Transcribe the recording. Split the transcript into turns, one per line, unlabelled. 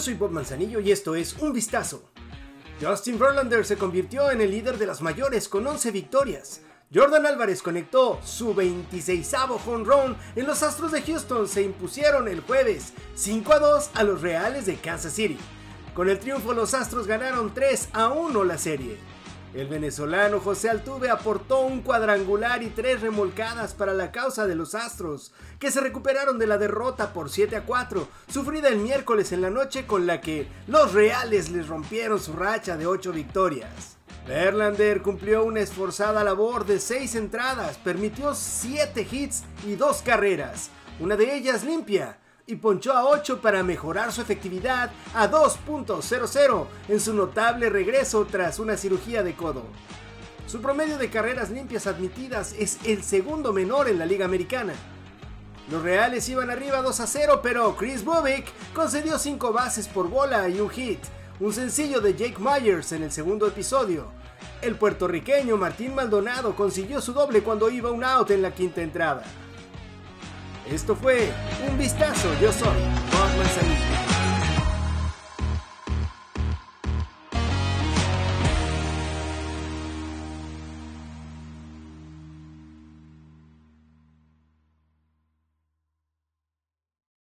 soy Bob Manzanillo y esto es Un Vistazo. Justin Verlander se convirtió en el líder de las mayores con 11 victorias. Jordan Álvarez conectó su 26avo home run en los Astros de Houston. Se impusieron el jueves 5 a 2 a los Reales de Kansas City. Con el triunfo los Astros ganaron 3 a 1 la serie. El venezolano José Altuve aportó un cuadrangular y tres remolcadas para la causa de los Astros, que se recuperaron de la derrota por 7 a 4, sufrida el miércoles en la noche con la que los Reales les rompieron su racha de 8 victorias. Verlander cumplió una esforzada labor de 6 entradas, permitió 7 hits y 2 carreras, una de ellas limpia, y ponchó a 8 para mejorar su efectividad a 2.00 en su notable regreso tras una cirugía de codo. Su promedio de carreras limpias admitidas es el segundo menor en la Liga Americana. Los Reales iban arriba 2 a 0, pero Chris Bobek concedió 5 bases por bola y un hit, un sencillo de Jake Myers en el segundo episodio. El puertorriqueño Martín Maldonado consiguió su doble cuando iba un out en la quinta entrada. Esto fue Un Vistazo, yo soy Bob Manzanillo.